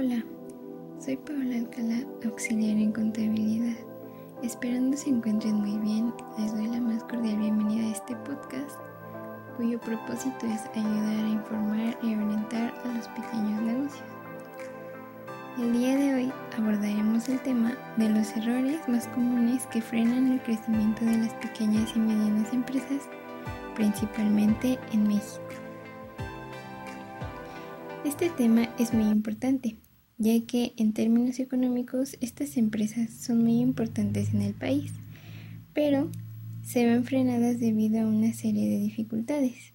Hola, soy Paola Alcalá, auxiliar en contabilidad. Esperando se encuentren muy bien, les doy la más cordial bienvenida a este podcast, cuyo propósito es ayudar a informar y orientar a los pequeños negocios. El día de hoy abordaremos el tema de los errores más comunes que frenan el crecimiento de las pequeñas y medianas empresas, principalmente en México. Este tema es muy importante, ya que en términos económicos estas empresas son muy importantes en el país, pero se ven frenadas debido a una serie de dificultades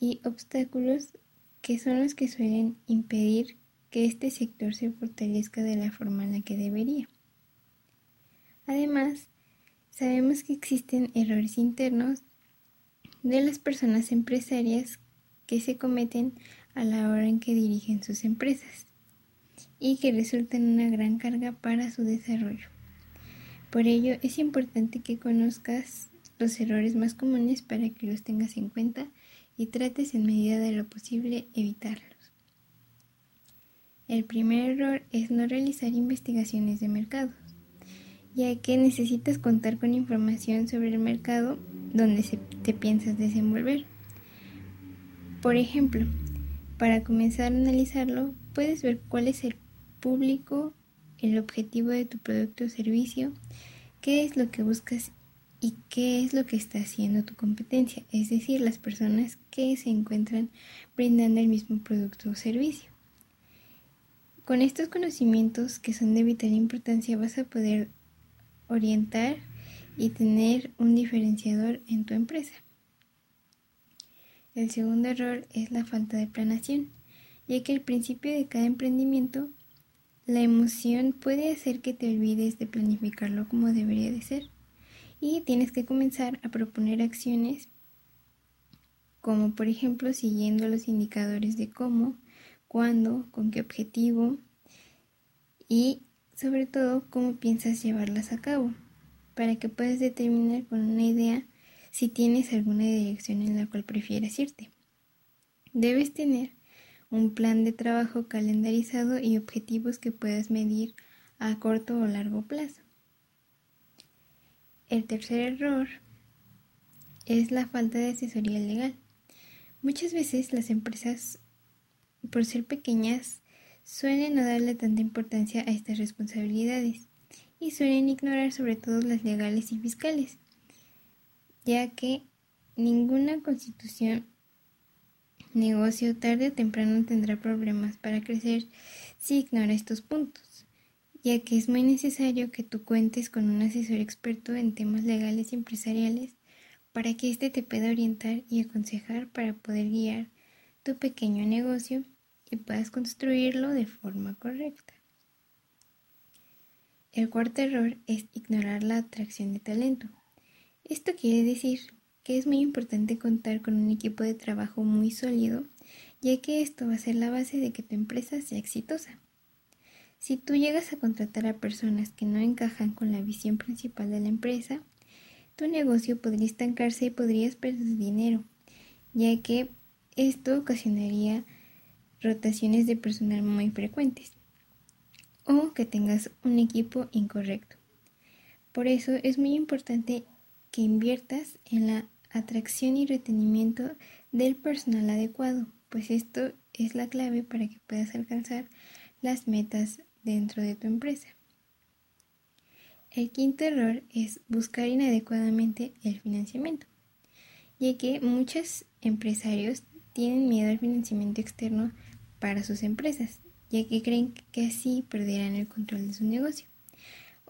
y obstáculos que son los que suelen impedir que este sector se fortalezca de la forma en la que debería. Además, sabemos que existen errores internos de las personas empresarias que se cometen a la hora en que dirigen sus empresas y que resultan una gran carga para su desarrollo. Por ello es importante que conozcas los errores más comunes para que los tengas en cuenta y trates en medida de lo posible evitarlos. El primer error es no realizar investigaciones de mercado, ya que necesitas contar con información sobre el mercado donde te piensas desenvolver. Por ejemplo, para comenzar a analizarlo, puedes ver cuál es el público, el objetivo de tu producto o servicio, qué es lo que buscas y qué es lo que está haciendo tu competencia, es decir, las personas que se encuentran brindando el mismo producto o servicio. Con estos conocimientos que son de vital importancia vas a poder orientar y tener un diferenciador en tu empresa. El segundo error es la falta de planación, ya que al principio de cada emprendimiento la emoción puede hacer que te olvides de planificarlo como debería de ser. Y tienes que comenzar a proponer acciones como por ejemplo siguiendo los indicadores de cómo, cuándo, con qué objetivo y sobre todo cómo piensas llevarlas a cabo para que puedas determinar con una idea si tienes alguna dirección en la cual prefieres irte. Debes tener un plan de trabajo calendarizado y objetivos que puedas medir a corto o largo plazo. El tercer error es la falta de asesoría legal. Muchas veces las empresas, por ser pequeñas, suelen no darle tanta importancia a estas responsabilidades y suelen ignorar sobre todo las legales y fiscales ya que ninguna constitución negocio tarde o temprano tendrá problemas para crecer si ignora estos puntos, ya que es muy necesario que tú cuentes con un asesor experto en temas legales y empresariales para que éste te pueda orientar y aconsejar para poder guiar tu pequeño negocio y puedas construirlo de forma correcta. El cuarto error es ignorar la atracción de talento. Esto quiere decir que es muy importante contar con un equipo de trabajo muy sólido, ya que esto va a ser la base de que tu empresa sea exitosa. Si tú llegas a contratar a personas que no encajan con la visión principal de la empresa, tu negocio podría estancarse y podrías perder dinero, ya que esto ocasionaría rotaciones de personal muy frecuentes o que tengas un equipo incorrecto. Por eso es muy importante que inviertas en la atracción y retenimiento del personal adecuado, pues esto es la clave para que puedas alcanzar las metas dentro de tu empresa. El quinto error es buscar inadecuadamente el financiamiento, ya que muchos empresarios tienen miedo al financiamiento externo para sus empresas, ya que creen que así perderán el control de su negocio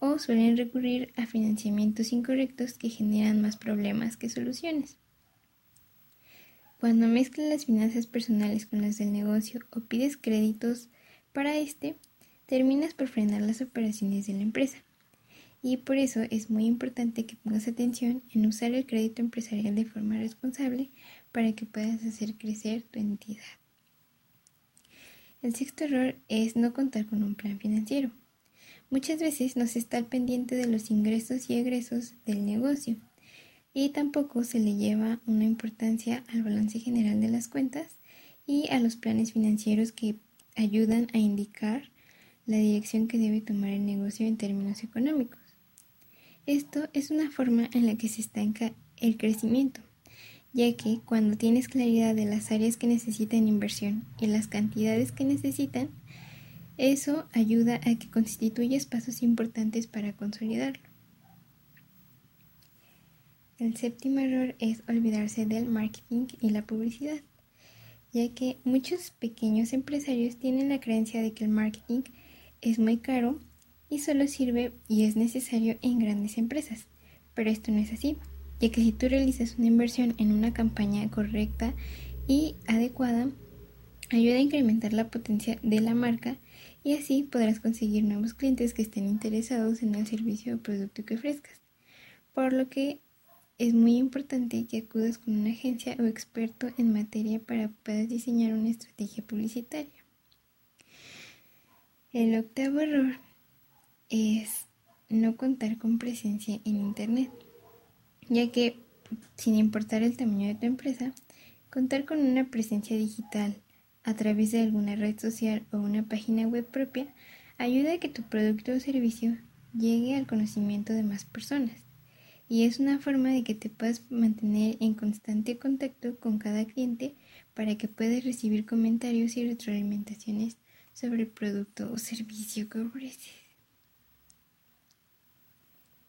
o suelen recurrir a financiamientos incorrectos que generan más problemas que soluciones. Cuando mezclas las finanzas personales con las del negocio o pides créditos para este, terminas por frenar las operaciones de la empresa. Y por eso es muy importante que pongas atención en usar el crédito empresarial de forma responsable para que puedas hacer crecer tu entidad. El sexto error es no contar con un plan financiero. Muchas veces no se está al pendiente de los ingresos y egresos del negocio y tampoco se le lleva una importancia al balance general de las cuentas y a los planes financieros que ayudan a indicar la dirección que debe tomar el negocio en términos económicos. Esto es una forma en la que se estanca el crecimiento, ya que cuando tienes claridad de las áreas que necesitan inversión y las cantidades que necesitan, eso ayuda a que constituyas pasos importantes para consolidarlo. El séptimo error es olvidarse del marketing y la publicidad, ya que muchos pequeños empresarios tienen la creencia de que el marketing es muy caro y solo sirve y es necesario en grandes empresas, pero esto no es así, ya que si tú realizas una inversión en una campaña correcta y adecuada, ayuda a incrementar la potencia de la marca y así podrás conseguir nuevos clientes que estén interesados en el servicio o producto que ofrezcas. Por lo que es muy importante que acudas con una agencia o experto en materia para que puedas diseñar una estrategia publicitaria. El octavo error es no contar con presencia en Internet, ya que sin importar el tamaño de tu empresa, contar con una presencia digital a través de alguna red social o una página web propia ayuda a que tu producto o servicio llegue al conocimiento de más personas y es una forma de que te puedas mantener en constante contacto con cada cliente para que puedas recibir comentarios y retroalimentaciones sobre el producto o servicio que ofreces.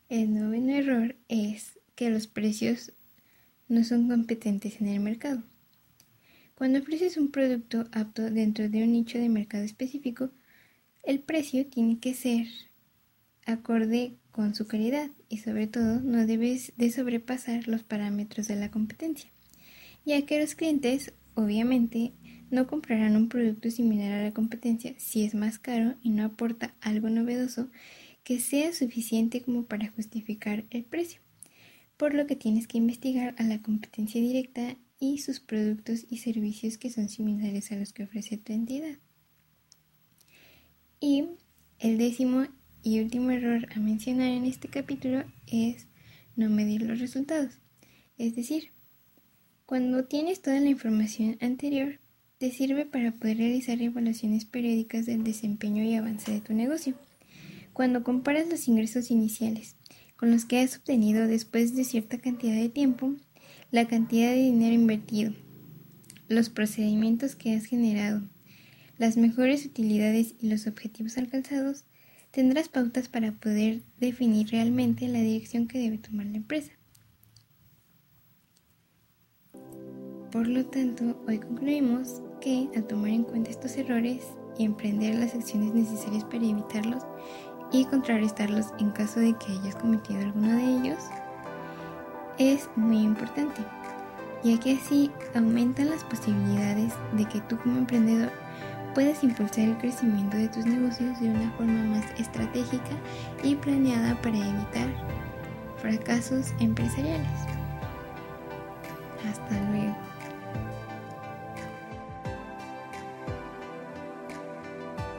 El noveno error es que los precios no son competentes en el mercado. Cuando ofreces un producto apto dentro de un nicho de mercado específico, el precio tiene que ser acorde con su calidad y sobre todo no debes de sobrepasar los parámetros de la competencia, ya que los clientes obviamente no comprarán un producto similar a la competencia si es más caro y no aporta algo novedoso que sea suficiente como para justificar el precio, por lo que tienes que investigar a la competencia directa y sus productos y servicios que son similares a los que ofrece tu entidad. Y el décimo y último error a mencionar en este capítulo es no medir los resultados. Es decir, cuando tienes toda la información anterior, te sirve para poder realizar evaluaciones periódicas del desempeño y avance de tu negocio. Cuando comparas los ingresos iniciales con los que has obtenido después de cierta cantidad de tiempo, la cantidad de dinero invertido, los procedimientos que has generado, las mejores utilidades y los objetivos alcanzados, tendrás pautas para poder definir realmente la dirección que debe tomar la empresa. Por lo tanto, hoy concluimos que al tomar en cuenta estos errores y emprender las acciones necesarias para evitarlos y contrarrestarlos en caso de que hayas cometido alguno de ellos, es muy importante, ya que así aumentan las posibilidades de que tú como emprendedor puedas impulsar el crecimiento de tus negocios de una forma más estratégica y planeada para evitar fracasos empresariales. Hasta luego.